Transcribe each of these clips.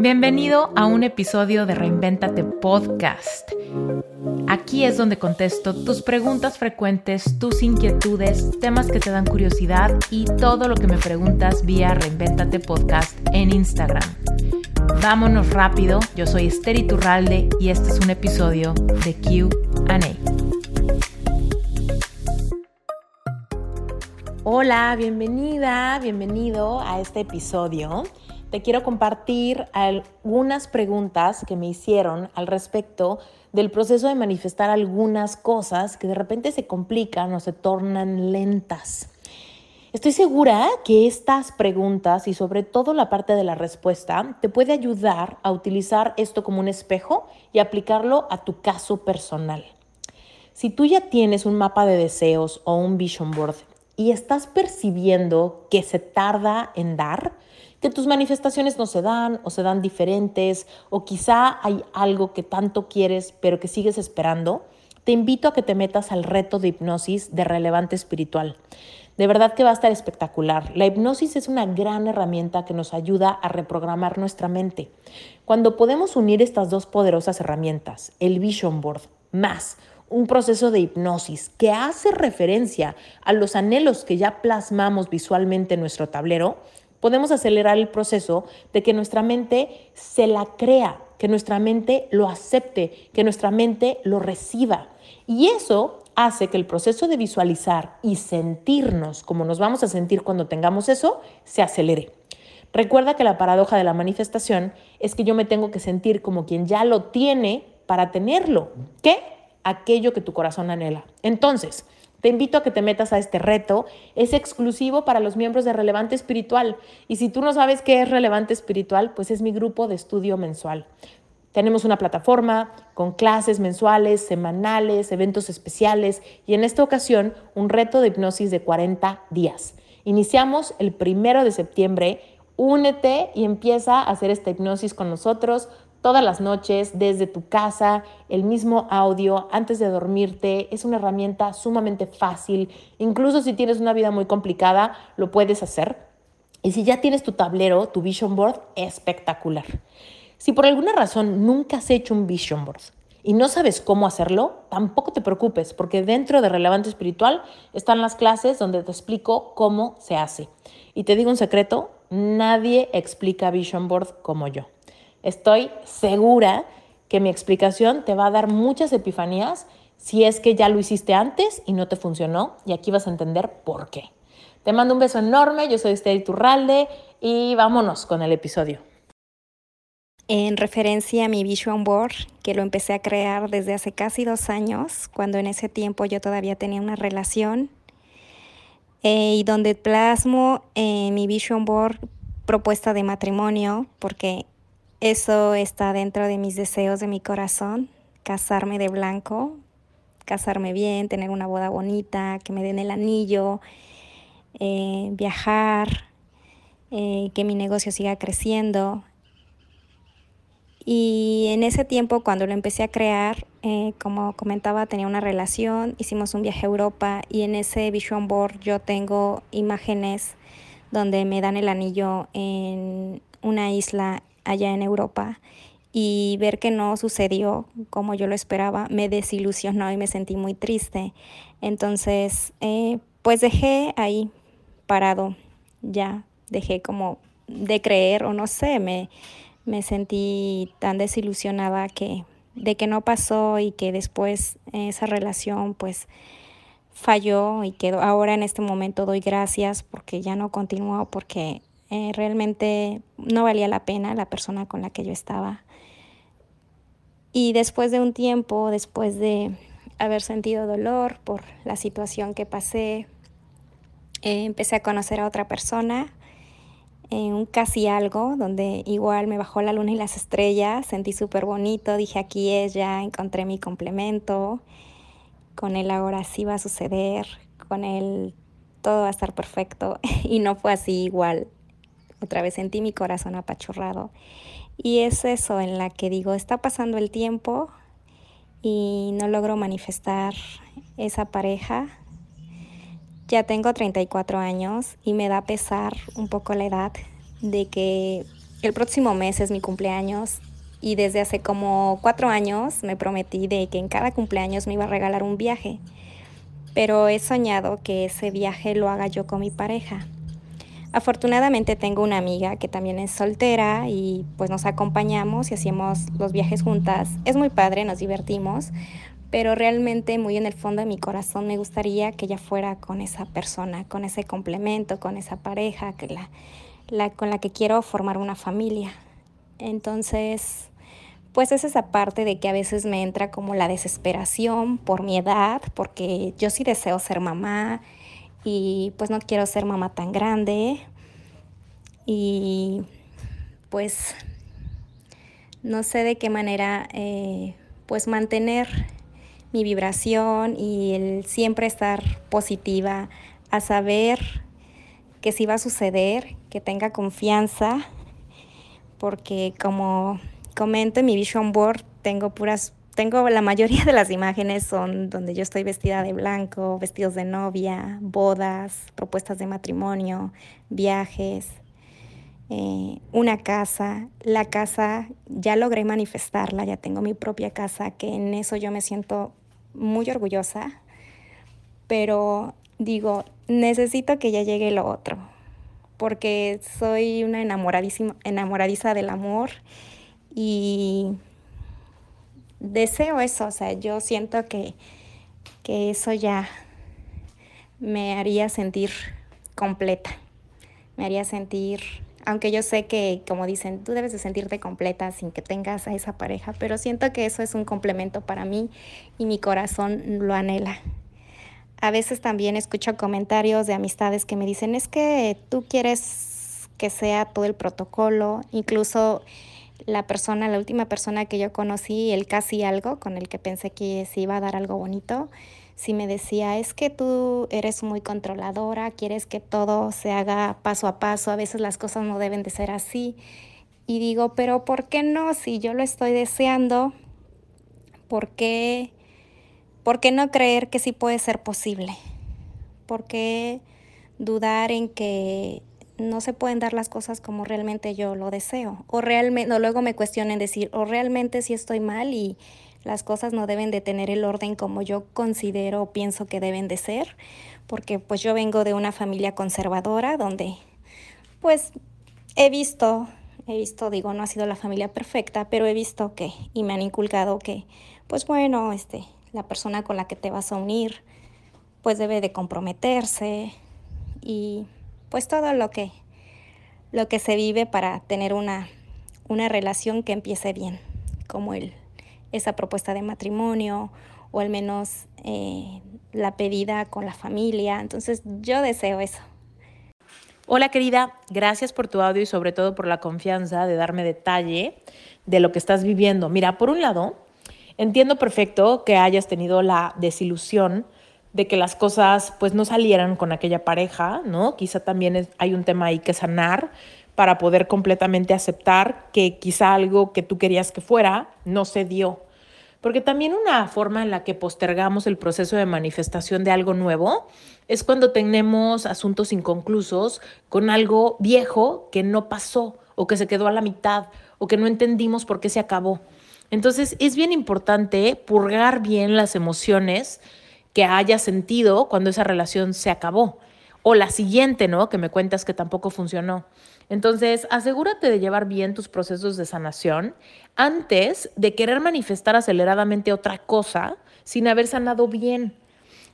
Bienvenido a un episodio de Reinventate Podcast. Aquí es donde contesto tus preguntas frecuentes, tus inquietudes, temas que te dan curiosidad y todo lo que me preguntas vía Reinventate Podcast en Instagram. Vámonos rápido, yo soy Esther Iturralde y este es un episodio de QA. Hola, bienvenida, bienvenido a este episodio te quiero compartir algunas preguntas que me hicieron al respecto del proceso de manifestar algunas cosas que de repente se complican o se tornan lentas. Estoy segura que estas preguntas y sobre todo la parte de la respuesta te puede ayudar a utilizar esto como un espejo y aplicarlo a tu caso personal. Si tú ya tienes un mapa de deseos o un vision board y estás percibiendo que se tarda en dar, que tus manifestaciones no se dan o se dan diferentes o quizá hay algo que tanto quieres pero que sigues esperando, te invito a que te metas al reto de hipnosis de relevante espiritual. De verdad que va a estar espectacular. La hipnosis es una gran herramienta que nos ayuda a reprogramar nuestra mente. Cuando podemos unir estas dos poderosas herramientas, el Vision Board más un proceso de hipnosis que hace referencia a los anhelos que ya plasmamos visualmente en nuestro tablero, podemos acelerar el proceso de que nuestra mente se la crea, que nuestra mente lo acepte, que nuestra mente lo reciba. Y eso hace que el proceso de visualizar y sentirnos como nos vamos a sentir cuando tengamos eso se acelere. Recuerda que la paradoja de la manifestación es que yo me tengo que sentir como quien ya lo tiene para tenerlo, que aquello que tu corazón anhela. Entonces, te invito a que te metas a este reto. Es exclusivo para los miembros de Relevante Espiritual. Y si tú no sabes qué es Relevante Espiritual, pues es mi grupo de estudio mensual. Tenemos una plataforma con clases mensuales, semanales, eventos especiales y en esta ocasión un reto de hipnosis de 40 días. Iniciamos el primero de septiembre. Únete y empieza a hacer esta hipnosis con nosotros todas las noches desde tu casa, el mismo audio antes de dormirte. Es una herramienta sumamente fácil. Incluso si tienes una vida muy complicada, lo puedes hacer. Y si ya tienes tu tablero, tu vision board, espectacular. Si por alguna razón nunca has hecho un vision board y no sabes cómo hacerlo, tampoco te preocupes, porque dentro de Relevante Espiritual están las clases donde te explico cómo se hace. Y te digo un secreto, nadie explica vision board como yo. Estoy segura que mi explicación te va a dar muchas epifanías si es que ya lo hiciste antes y no te funcionó y aquí vas a entender por qué. Te mando un beso enorme, yo soy Esther Turralde y vámonos con el episodio. En referencia a mi Vision Board, que lo empecé a crear desde hace casi dos años, cuando en ese tiempo yo todavía tenía una relación, eh, y donde plasmo en mi Vision Board propuesta de matrimonio, porque eso está dentro de mis deseos de mi corazón, casarme de blanco, casarme bien, tener una boda bonita, que me den el anillo, eh, viajar, eh, que mi negocio siga creciendo. Y en ese tiempo, cuando lo empecé a crear, eh, como comentaba, tenía una relación, hicimos un viaje a Europa y en ese vision board yo tengo imágenes donde me dan el anillo en una isla allá en Europa y ver que no sucedió como yo lo esperaba me desilusionó y me sentí muy triste. Entonces, eh, pues dejé ahí parado, ya dejé como de creer o no sé, me, me sentí tan desilusionada que de que no pasó y que después esa relación pues falló y quedó. Ahora en este momento doy gracias porque ya no continuó porque eh, realmente no valía la pena la persona con la que yo estaba. Y después de un tiempo, después de haber sentido dolor por la situación que pasé, eh, empecé a conocer a otra persona, en un casi algo, donde igual me bajó la luna y las estrellas, sentí súper bonito, dije aquí es, ya encontré mi complemento, con él ahora sí va a suceder, con él todo va a estar perfecto y no fue así igual otra vez sentí mi corazón apachurrado. Y es eso en la que digo, está pasando el tiempo y no logro manifestar esa pareja. Ya tengo 34 años y me da pesar un poco la edad de que el próximo mes es mi cumpleaños y desde hace como cuatro años me prometí de que en cada cumpleaños me iba a regalar un viaje, pero he soñado que ese viaje lo haga yo con mi pareja. Afortunadamente tengo una amiga que también es soltera y pues nos acompañamos y hacemos los viajes juntas. Es muy padre, nos divertimos, pero realmente muy en el fondo de mi corazón me gustaría que ella fuera con esa persona, con ese complemento, con esa pareja que la, con la que quiero formar una familia. Entonces, pues es esa parte de que a veces me entra como la desesperación por mi edad, porque yo sí deseo ser mamá y pues no quiero ser mamá tan grande y pues no sé de qué manera eh, pues mantener mi vibración y el siempre estar positiva, a saber que si va a suceder, que tenga confianza, porque como comento en mi vision board, tengo puras, tengo la mayoría de las imágenes son donde yo estoy vestida de blanco, vestidos de novia, bodas, propuestas de matrimonio, viajes, eh, una casa. La casa ya logré manifestarla, ya tengo mi propia casa, que en eso yo me siento muy orgullosa, pero digo, necesito que ya llegue lo otro, porque soy una enamoradísima, enamoradiza del amor y deseo eso, o sea, yo siento que, que eso ya me haría sentir completa, me haría sentir aunque yo sé que, como dicen, tú debes de sentirte completa sin que tengas a esa pareja, pero siento que eso es un complemento para mí y mi corazón lo anhela. A veces también escucho comentarios de amistades que me dicen, es que tú quieres que sea todo el protocolo, incluso la persona, la última persona que yo conocí, el casi algo, con el que pensé que se iba a dar algo bonito, si me decía, es que tú eres muy controladora, quieres que todo se haga paso a paso, a veces las cosas no deben de ser así. Y digo, pero ¿por qué no? Si yo lo estoy deseando, ¿por qué, ¿por qué no creer que sí puede ser posible? ¿Por qué dudar en que no se pueden dar las cosas como realmente yo lo deseo? O realmente, luego me cuestionen decir, o realmente sí estoy mal y las cosas no deben de tener el orden como yo considero o pienso que deben de ser, porque pues yo vengo de una familia conservadora donde pues he visto, he visto, digo, no ha sido la familia perfecta, pero he visto que y me han inculcado que pues bueno, este, la persona con la que te vas a unir pues debe de comprometerse y pues todo lo que lo que se vive para tener una una relación que empiece bien, como el esa propuesta de matrimonio o al menos eh, la pedida con la familia. Entonces yo deseo eso. Hola querida, gracias por tu audio y sobre todo por la confianza de darme detalle de lo que estás viviendo. Mira, por un lado, entiendo perfecto que hayas tenido la desilusión de que las cosas pues no salieran con aquella pareja, ¿no? Quizá también hay un tema ahí que sanar para poder completamente aceptar que quizá algo que tú querías que fuera no se dio. Porque también una forma en la que postergamos el proceso de manifestación de algo nuevo es cuando tenemos asuntos inconclusos con algo viejo que no pasó o que se quedó a la mitad o que no entendimos por qué se acabó. Entonces es bien importante purgar bien las emociones que haya sentido cuando esa relación se acabó. O la siguiente, ¿no? Que me cuentas que tampoco funcionó. Entonces, asegúrate de llevar bien tus procesos de sanación antes de querer manifestar aceleradamente otra cosa sin haber sanado bien.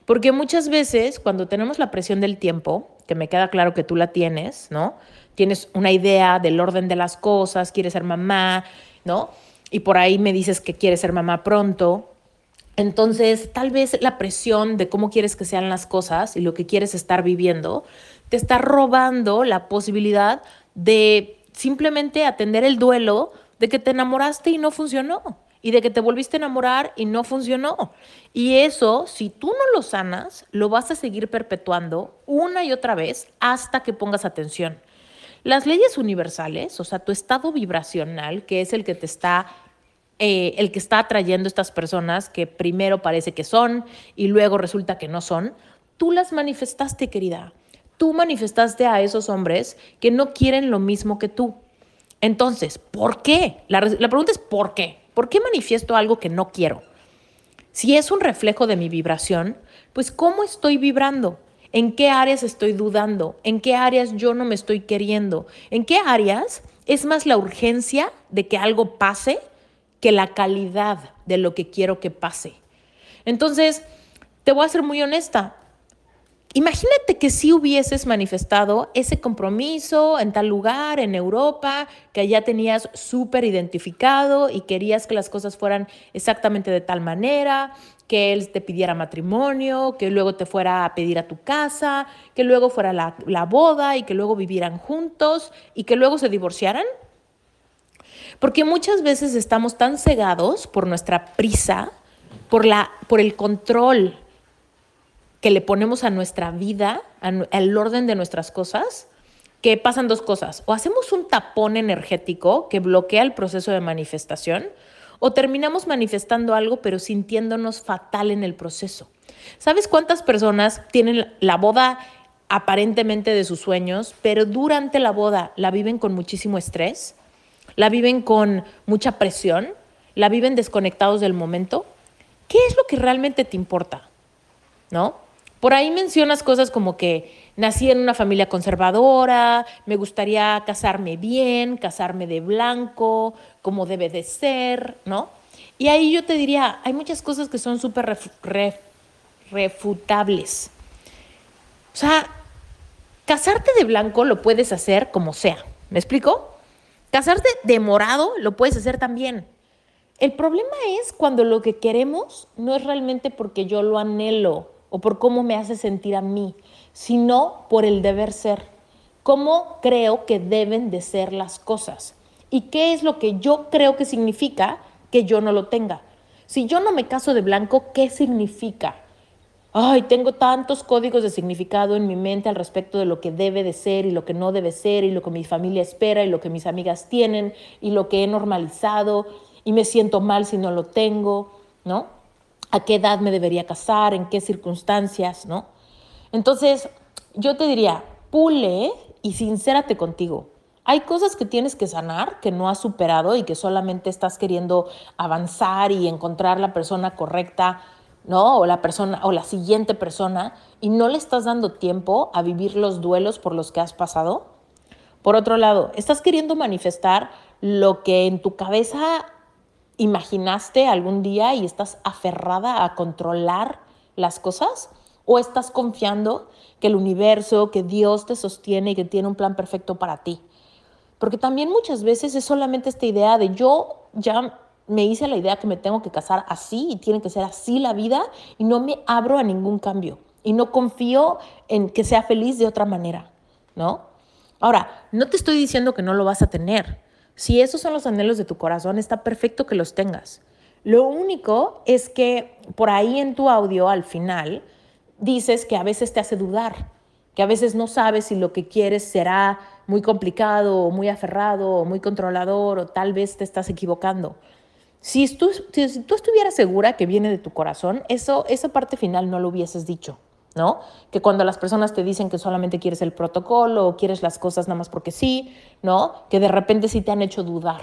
Porque muchas veces cuando tenemos la presión del tiempo, que me queda claro que tú la tienes, ¿no? Tienes una idea del orden de las cosas, quieres ser mamá, ¿no? Y por ahí me dices que quieres ser mamá pronto. Entonces, tal vez la presión de cómo quieres que sean las cosas y lo que quieres estar viviendo te está robando la posibilidad de simplemente atender el duelo de que te enamoraste y no funcionó y de que te volviste a enamorar y no funcionó. Y eso, si tú no lo sanas, lo vas a seguir perpetuando una y otra vez hasta que pongas atención. Las leyes universales, o sea, tu estado vibracional, que es el que te está, eh, el que está atrayendo estas personas que primero parece que son y luego resulta que no son, tú las manifestaste, querida tú manifestaste a esos hombres que no quieren lo mismo que tú. Entonces, ¿por qué? La, la pregunta es ¿por qué? ¿Por qué manifiesto algo que no quiero? Si es un reflejo de mi vibración, pues ¿cómo estoy vibrando? ¿En qué áreas estoy dudando? ¿En qué áreas yo no me estoy queriendo? ¿En qué áreas es más la urgencia de que algo pase que la calidad de lo que quiero que pase? Entonces, te voy a ser muy honesta. Imagínate que si hubieses manifestado ese compromiso en tal lugar, en Europa, que ya tenías súper identificado y querías que las cosas fueran exactamente de tal manera, que él te pidiera matrimonio, que luego te fuera a pedir a tu casa, que luego fuera la, la boda y que luego vivieran juntos y que luego se divorciaran. Porque muchas veces estamos tan cegados por nuestra prisa, por, la, por el control que le ponemos a nuestra vida, al orden de nuestras cosas, que pasan dos cosas. O hacemos un tapón energético que bloquea el proceso de manifestación, o terminamos manifestando algo pero sintiéndonos fatal en el proceso. ¿Sabes cuántas personas tienen la boda aparentemente de sus sueños, pero durante la boda la viven con muchísimo estrés, la viven con mucha presión, la viven desconectados del momento? ¿Qué es lo que realmente te importa? ¿No? Por ahí mencionas cosas como que nací en una familia conservadora, me gustaría casarme bien, casarme de blanco, como debe de ser, ¿no? Y ahí yo te diría, hay muchas cosas que son súper refutables. O sea, casarte de blanco lo puedes hacer como sea, ¿me explico? Casarte de morado lo puedes hacer también. El problema es cuando lo que queremos no es realmente porque yo lo anhelo o por cómo me hace sentir a mí, sino por el deber ser. ¿Cómo creo que deben de ser las cosas? ¿Y qué es lo que yo creo que significa que yo no lo tenga? Si yo no me caso de blanco, ¿qué significa? Ay, tengo tantos códigos de significado en mi mente al respecto de lo que debe de ser y lo que no debe ser y lo que mi familia espera y lo que mis amigas tienen y lo que he normalizado y me siento mal si no lo tengo, ¿no? ¿A qué edad me debería casar? ¿En qué circunstancias, no? Entonces, yo te diría, pule y sincérate contigo. Hay cosas que tienes que sanar, que no has superado y que solamente estás queriendo avanzar y encontrar la persona correcta, ¿no? O la persona o la siguiente persona y no le estás dando tiempo a vivir los duelos por los que has pasado. Por otro lado, estás queriendo manifestar lo que en tu cabeza imaginaste algún día y estás aferrada a controlar las cosas? ¿O estás confiando que el universo, que Dios te sostiene y que tiene un plan perfecto para ti? Porque también muchas veces es solamente esta idea de yo ya me hice la idea que me tengo que casar así y tiene que ser así la vida y no me abro a ningún cambio y no confío en que sea feliz de otra manera, ¿no? Ahora, no te estoy diciendo que no lo vas a tener. Si esos son los anhelos de tu corazón, está perfecto que los tengas. Lo único es que por ahí en tu audio, al final, dices que a veces te hace dudar, que a veces no sabes si lo que quieres será muy complicado o muy aferrado o muy controlador o tal vez te estás equivocando. Si tú, si tú estuvieras segura que viene de tu corazón, eso, esa parte final no lo hubieses dicho. ¿no? Que cuando las personas te dicen que solamente quieres el protocolo o quieres las cosas nada más porque sí, ¿no? Que de repente sí te han hecho dudar.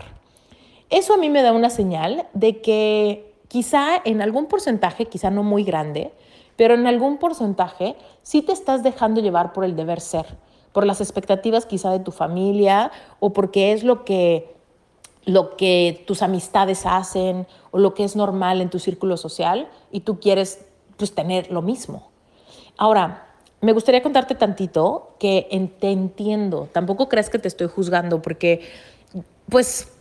Eso a mí me da una señal de que quizá en algún porcentaje, quizá no muy grande, pero en algún porcentaje sí te estás dejando llevar por el deber ser, por las expectativas quizá de tu familia o porque es lo que lo que tus amistades hacen o lo que es normal en tu círculo social y tú quieres pues tener lo mismo. Ahora, me gustaría contarte tantito que te entiendo. Tampoco crees que te estoy juzgando porque, pues,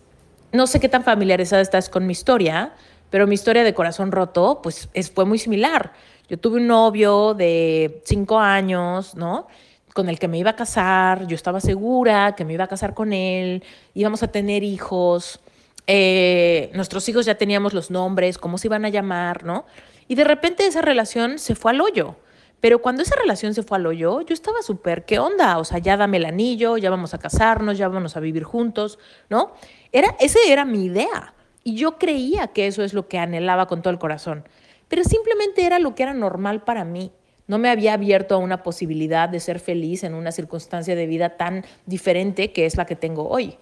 no sé qué tan familiarizada estás con mi historia, pero mi historia de corazón roto, pues, fue muy similar. Yo tuve un novio de cinco años, ¿no? Con el que me iba a casar, yo estaba segura que me iba a casar con él, íbamos a tener hijos, eh, nuestros hijos ya teníamos los nombres, cómo se iban a llamar, ¿no? Y de repente esa relación se fue al hoyo. Pero cuando esa relación se fue al hoyo, yo estaba súper, ¿qué onda? O sea, ya dame el anillo, ya vamos a casarnos, ya vamos a vivir juntos, ¿no? Era, esa era mi idea. Y yo creía que eso es lo que anhelaba con todo el corazón. Pero simplemente era lo que era normal para mí. No me había abierto a una posibilidad de ser feliz en una circunstancia de vida tan diferente que es la que tengo hoy.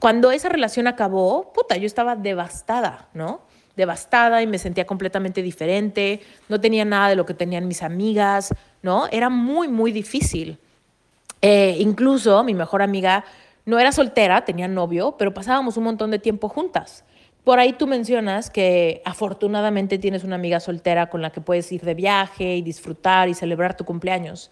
cuando esa relación acabó, puta, yo estaba devastada, ¿no? Devastada y me sentía completamente diferente, no tenía nada de lo que tenían mis amigas, ¿no? Era muy, muy difícil. Eh, incluso mi mejor amiga no era soltera, tenía novio, pero pasábamos un montón de tiempo juntas. Por ahí tú mencionas que afortunadamente tienes una amiga soltera con la que puedes ir de viaje y disfrutar y celebrar tu cumpleaños.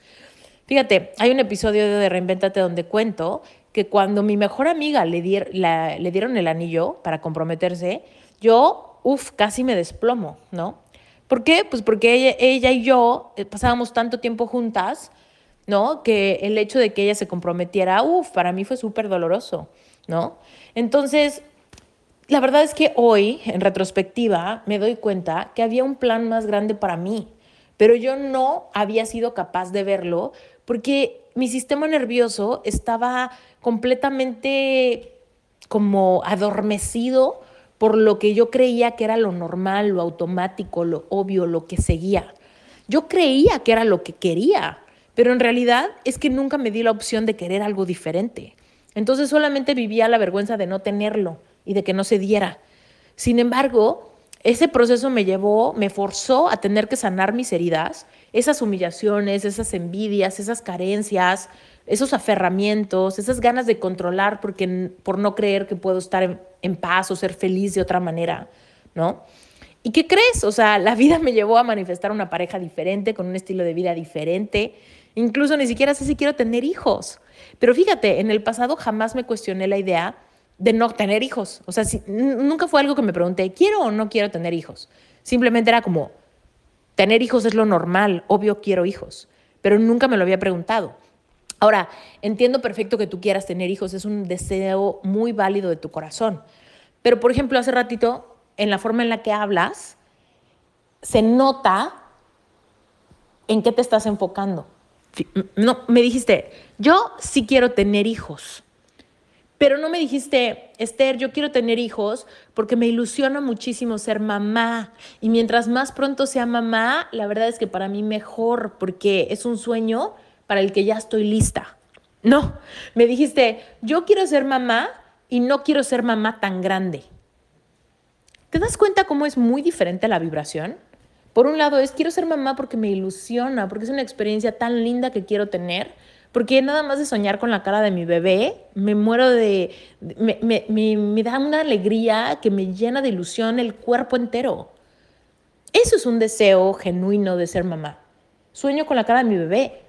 Fíjate, hay un episodio de Reinventate donde cuento que cuando mi mejor amiga le, le dieron el anillo para comprometerse, yo, uff, casi me desplomo, ¿no? ¿Por qué? Pues porque ella, ella y yo eh, pasábamos tanto tiempo juntas, ¿no? Que el hecho de que ella se comprometiera, uff, para mí fue súper doloroso, ¿no? Entonces, la verdad es que hoy, en retrospectiva, me doy cuenta que había un plan más grande para mí, pero yo no había sido capaz de verlo porque mi sistema nervioso estaba completamente como adormecido por lo que yo creía que era lo normal, lo automático, lo obvio, lo que seguía. Yo creía que era lo que quería, pero en realidad es que nunca me di la opción de querer algo diferente. Entonces solamente vivía la vergüenza de no tenerlo y de que no se diera. Sin embargo, ese proceso me llevó, me forzó a tener que sanar mis heridas, esas humillaciones, esas envidias, esas carencias, esos aferramientos, esas ganas de controlar porque, por no creer que puedo estar en, en paz o ser feliz de otra manera, ¿no? ¿Y qué crees? O sea, la vida me llevó a manifestar una pareja diferente, con un estilo de vida diferente. Incluso ni siquiera sé si quiero tener hijos. Pero fíjate, en el pasado jamás me cuestioné la idea de no tener hijos. O sea, nunca fue algo que me pregunté, ¿quiero o no quiero tener hijos? Simplemente era como, tener hijos es lo normal, obvio quiero hijos, pero nunca me lo había preguntado. Ahora, entiendo perfecto que tú quieras tener hijos, es un deseo muy válido de tu corazón. Pero, por ejemplo, hace ratito, en la forma en la que hablas, se nota en qué te estás enfocando. No, me dijiste, yo sí quiero tener hijos. Pero no me dijiste, Esther, yo quiero tener hijos porque me ilusiona muchísimo ser mamá. Y mientras más pronto sea mamá, la verdad es que para mí mejor, porque es un sueño para el que ya estoy lista. No, me dijiste, yo quiero ser mamá y no quiero ser mamá tan grande. ¿Te das cuenta cómo es muy diferente la vibración? Por un lado es, quiero ser mamá porque me ilusiona, porque es una experiencia tan linda que quiero tener porque nada más de soñar con la cara de mi bebé, me muero de, me, me, me, da una alegría que me llena de ilusión el cuerpo entero. Eso es un deseo genuino de ser mamá. Sueño con la cara de mi bebé.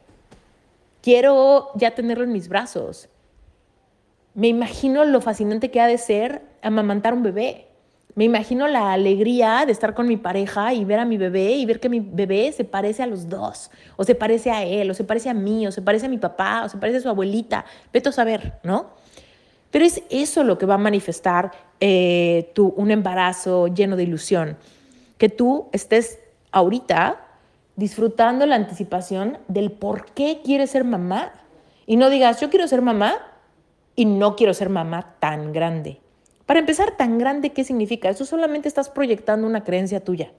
Quiero ya tenerlo en mis brazos. Me imagino lo fascinante que ha de ser amamantar un bebé. Me imagino la alegría de estar con mi pareja y ver a mi bebé y ver que mi bebé se parece a los dos, o se parece a él, o se parece a mí, o se parece a mi papá, o se parece a su abuelita. Vete a saber, ¿no? Pero es eso lo que va a manifestar eh, tu, un embarazo lleno de ilusión. Que tú estés ahorita disfrutando la anticipación del por qué quieres ser mamá. Y no digas, yo quiero ser mamá y no quiero ser mamá tan grande. Para empezar, tan grande, ¿qué significa? Eso solamente estás proyectando una creencia tuya,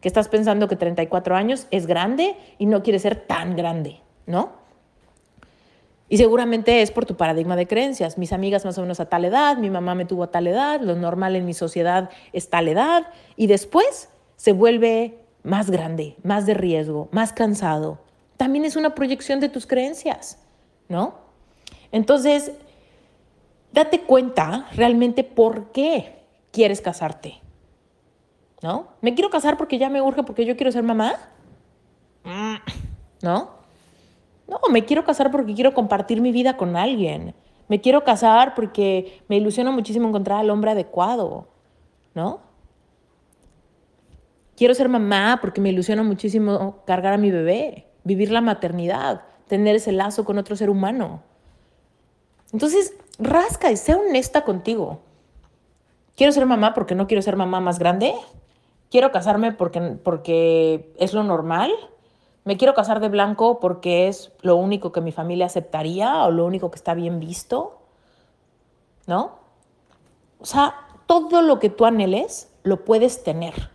que estás pensando que 34 años es grande y no quiere ser tan grande, ¿no? Y seguramente es por tu paradigma de creencias. Mis amigas más o menos a tal edad, mi mamá me tuvo a tal edad, lo normal en mi sociedad es tal edad, y después se vuelve más grande, más de riesgo, más cansado. También es una proyección de tus creencias, ¿no? Entonces, date cuenta realmente por qué quieres casarte. ¿No? ¿Me quiero casar porque ya me urge porque yo quiero ser mamá? ¿No? No, me quiero casar porque quiero compartir mi vida con alguien. Me quiero casar porque me ilusiona muchísimo encontrar al hombre adecuado. ¿No? Quiero ser mamá porque me ilusiona muchísimo cargar a mi bebé, vivir la maternidad, tener ese lazo con otro ser humano. Entonces, rasca y sea honesta contigo. ¿Quiero ser mamá porque no quiero ser mamá más grande? ¿Quiero casarme porque, porque es lo normal? ¿Me quiero casar de blanco porque es lo único que mi familia aceptaría o lo único que está bien visto? ¿No? O sea, todo lo que tú anheles lo puedes tener.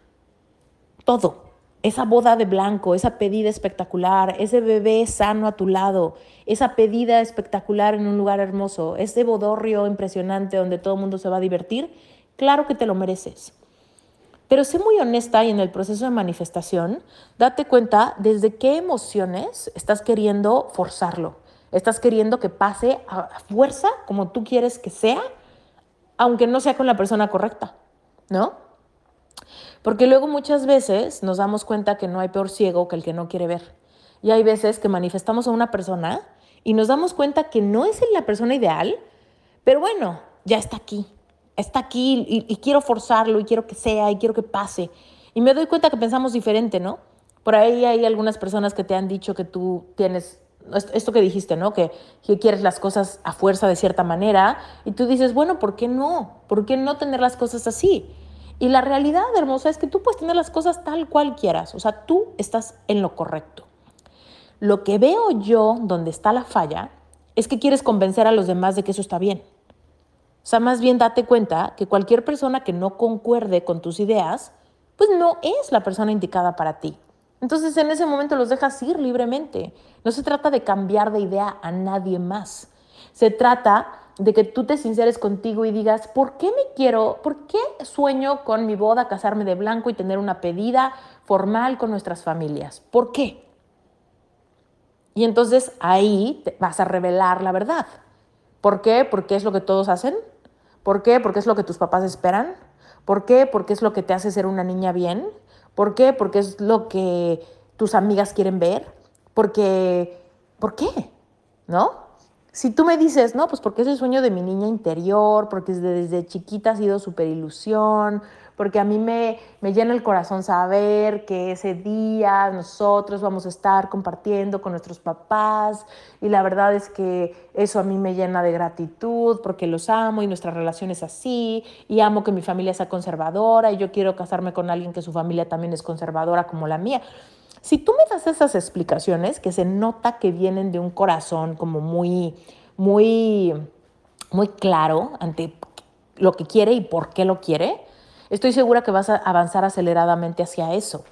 Todo. Esa boda de blanco, esa pedida espectacular, ese bebé sano a tu lado, esa pedida espectacular en un lugar hermoso, ese bodorrio impresionante donde todo el mundo se va a divertir, claro que te lo mereces. Pero sé muy honesta y en el proceso de manifestación, date cuenta desde qué emociones estás queriendo forzarlo. Estás queriendo que pase a fuerza como tú quieres que sea, aunque no sea con la persona correcta, ¿no? Porque luego muchas veces nos damos cuenta que no hay peor ciego que el que no quiere ver. Y hay veces que manifestamos a una persona y nos damos cuenta que no es la persona ideal, pero bueno, ya está aquí. Está aquí y, quiero forzarlo y quiero que sea y quiero que pase. Y me doy cuenta que pensamos diferente, ¿no? Por ahí hay algunas personas que te han dicho que tú tienes esto que dijiste, ¿no? Que, quieres las cosas a fuerza de cierta manera y tú dices, bueno, ¿por qué no? ¿Por qué no tener las cosas así? Y la realidad, hermosa, es que tú puedes tener las cosas tal cual quieras. O sea, tú estás en lo correcto. Lo que veo yo donde está la falla es que quieres convencer a los demás de que eso está bien. O sea, más bien date cuenta que cualquier persona que no concuerde con tus ideas, pues no es la persona indicada para ti. Entonces en ese momento los dejas ir libremente. No se trata de cambiar de idea a nadie más. Se trata de que tú te sinceres contigo y digas, ¿por qué me quiero, por qué sueño con mi boda, casarme de blanco y tener una pedida formal con nuestras familias? ¿Por qué? Y entonces ahí vas a revelar la verdad. ¿Por qué? Porque es lo que todos hacen. ¿Por qué? Porque es lo que tus papás esperan. ¿Por qué? Porque es lo que te hace ser una niña bien. ¿Por qué? Porque es lo que tus amigas quieren ver. Porque, ¿por qué? ¿No? Si tú me dices, no, pues porque es el sueño de mi niña interior, porque desde, chiquita ha sido súper ilusión, porque a mí me, me llena el corazón saber que ese día nosotros vamos a estar compartiendo con nuestros papás y la verdad es que eso a mí me llena de gratitud porque los amo y nuestra relación es así y amo que mi familia sea conservadora y yo quiero casarme con alguien que su familia también es conservadora como la mía. Si tú me das esas explicaciones que se nota que vienen de un corazón como muy, muy, muy claro ante lo que quiere y por qué lo quiere, estoy segura que vas a avanzar aceleradamente hacia eso.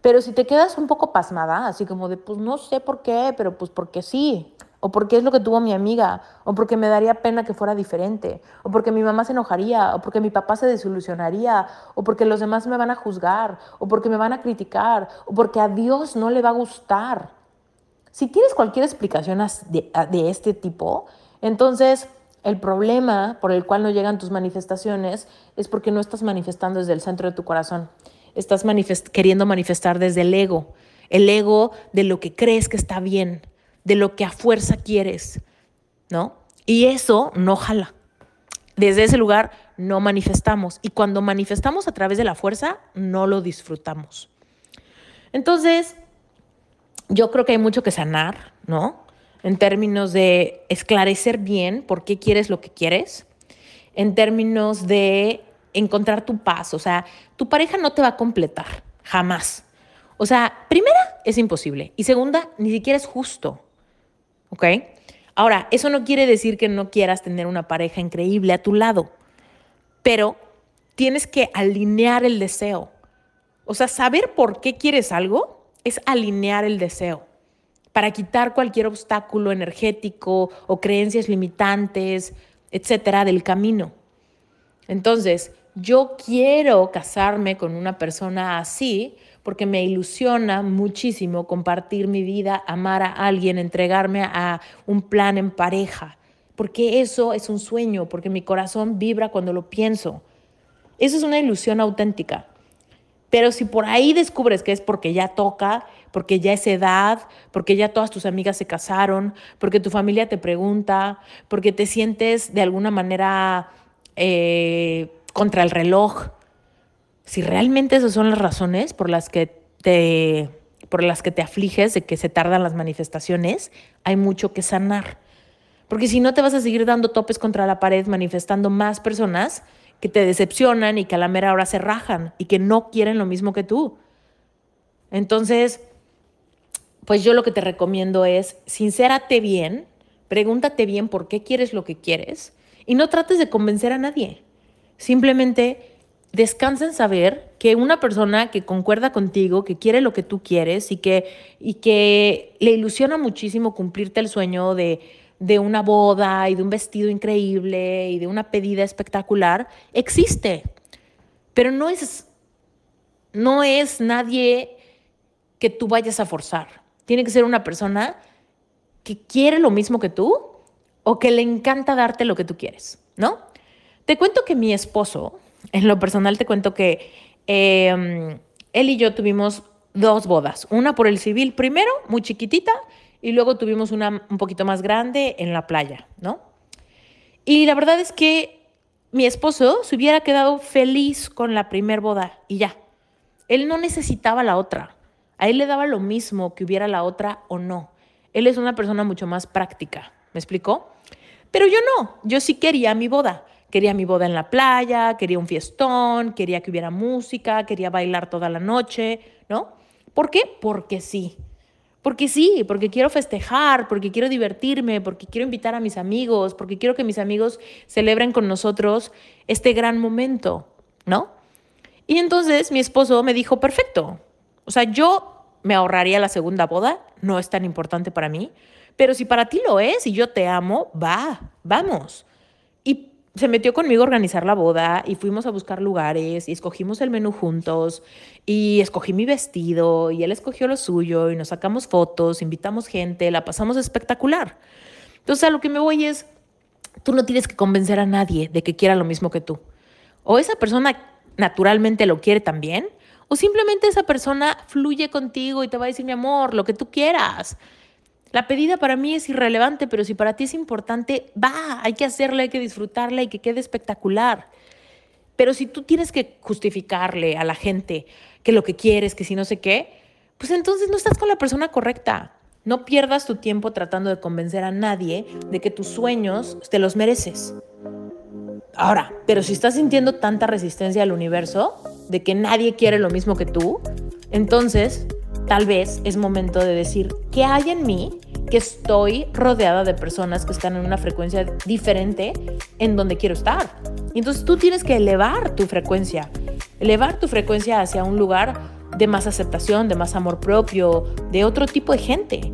Pero si te quedas un poco pasmada, así como de, pues no sé por qué, pero pues porque sí, o porque es lo que tuvo mi amiga, o porque me daría pena que fuera diferente, o porque mi mamá se enojaría, o porque mi papá se desilusionaría, o porque los demás me van a juzgar, o porque me van a criticar, o porque a Dios no le va a gustar. Si tienes cualquier explicación de, este tipo, entonces el problema por el cual no llegan tus manifestaciones es porque no estás manifestando desde el centro de tu corazón. Estás queriendo manifestar desde el ego, el ego de lo que crees que está bien, de lo que a fuerza quieres, ¿no? Y eso no jala. Desde ese lugar no manifestamos. Y cuando manifestamos a través de la fuerza, no lo disfrutamos. Entonces, yo creo que hay mucho que sanar, ¿no? En términos de esclarecer bien por qué quieres lo que quieres, en términos de encontrar tu paz. O sea, tu pareja no te va a completar, jamás. O sea, primera, es imposible. Y segunda, ni siquiera es justo. ¿Ok? Ahora, eso no quiere decir que no quieras tener una pareja increíble a tu lado, pero tienes que alinear el deseo. O sea, saber por qué quieres algo es alinear el deseo para quitar cualquier obstáculo energético o creencias limitantes, etcétera, del camino. Entonces, yo quiero casarme con una persona así porque me ilusiona muchísimo compartir mi vida, amar a alguien, entregarme a un plan en pareja, porque eso es un sueño, porque mi corazón vibra cuando lo pienso. Eso es una ilusión auténtica. Pero si por ahí descubres que es porque ya toca, porque ya es edad, porque ya todas tus amigas se casaron, porque tu familia te pregunta, porque te sientes de alguna manera eh, contra el reloj, si realmente esas son las razones por las que te, por las que te afliges de que se tardan las manifestaciones, hay mucho que sanar. Porque si no te vas a seguir dando topes contra la pared, manifestando más personas que te decepcionan y que a la mera hora se rajan y que no quieren lo mismo que tú. Entonces, pues yo lo que te recomiendo es, sincérate bien, pregúntate bien por qué quieres lo que quieres y no trates de convencer a nadie. Simplemente descansa en saber que una persona que concuerda contigo, que quiere lo que tú quieres y que, y que le ilusiona muchísimo cumplirte el sueño de, de una boda y de un vestido increíble y de una pedida espectacular, existe. Pero no es, no es nadie que tú vayas a forzar. Tiene que ser una persona que quiere lo mismo que tú o que le encanta darte lo que tú quieres, ¿no? Te cuento que mi esposo, en lo personal te cuento que em, él y yo tuvimos dos bodas, una por el civil primero, muy chiquitita, y luego tuvimos una un poquito más grande en la playa, ¿no? Y la verdad es que mi esposo se hubiera quedado feliz con la primer boda y ya. Él no necesitaba la otra. A él le daba lo mismo que hubiera la otra o no. Él es una persona mucho más práctica, ¿me explicó? Pero yo no, yo sí quería mi boda. Quería mi boda en la playa, quería un fiestón, quería que hubiera música, quería bailar toda la noche, ¿no? ¿Por qué? Porque sí. Porque sí, porque quiero festejar, porque quiero divertirme, porque quiero invitar a mis amigos, porque quiero que mis amigos celebren con nosotros este gran momento, ¿no? Y entonces mi esposo me dijo, perfecto. O sea, yo me ahorraría la segunda boda, no es tan importante para mí, pero si para ti lo es y yo te amo, va, vamos. Se metió conmigo a organizar la boda y fuimos a buscar lugares y escogimos el menú juntos y escogí mi vestido y él escogió lo suyo y nos sacamos fotos, invitamos gente, la pasamos espectacular. Entonces a lo que me voy es, tú no tienes que convencer a nadie de que quiera lo mismo que tú. O esa persona naturalmente lo quiere también, o simplemente esa persona fluye contigo y te va a decir, mi amor, lo que tú quieras. La pedida para mí es irrelevante, pero si para ti es importante, va, hay que hacerla, hay que disfrutarla y que quede espectacular. Pero si tú tienes que justificarle a la gente que lo que quieres, que si no sé qué, pues entonces no estás con la persona correcta. No pierdas tu tiempo tratando de convencer a nadie de que tus sueños te los mereces. Ahora, pero si estás sintiendo tanta resistencia al universo, de que nadie quiere lo mismo que tú, entonces tal vez es momento de decir, ¿qué hay en mí que estoy rodeada de personas que están en una frecuencia diferente en donde quiero estar? Y entonces tú tienes que elevar tu frecuencia, elevar tu frecuencia hacia un lugar de más aceptación, de más amor propio, de otro tipo de gente.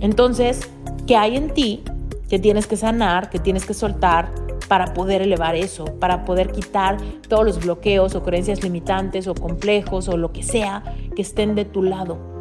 Entonces, ¿qué hay en ti que tienes que sanar, que tienes que soltar para poder elevar eso, para poder quitar todos los bloqueos o creencias limitantes o complejos o lo que sea que estén de tu lado?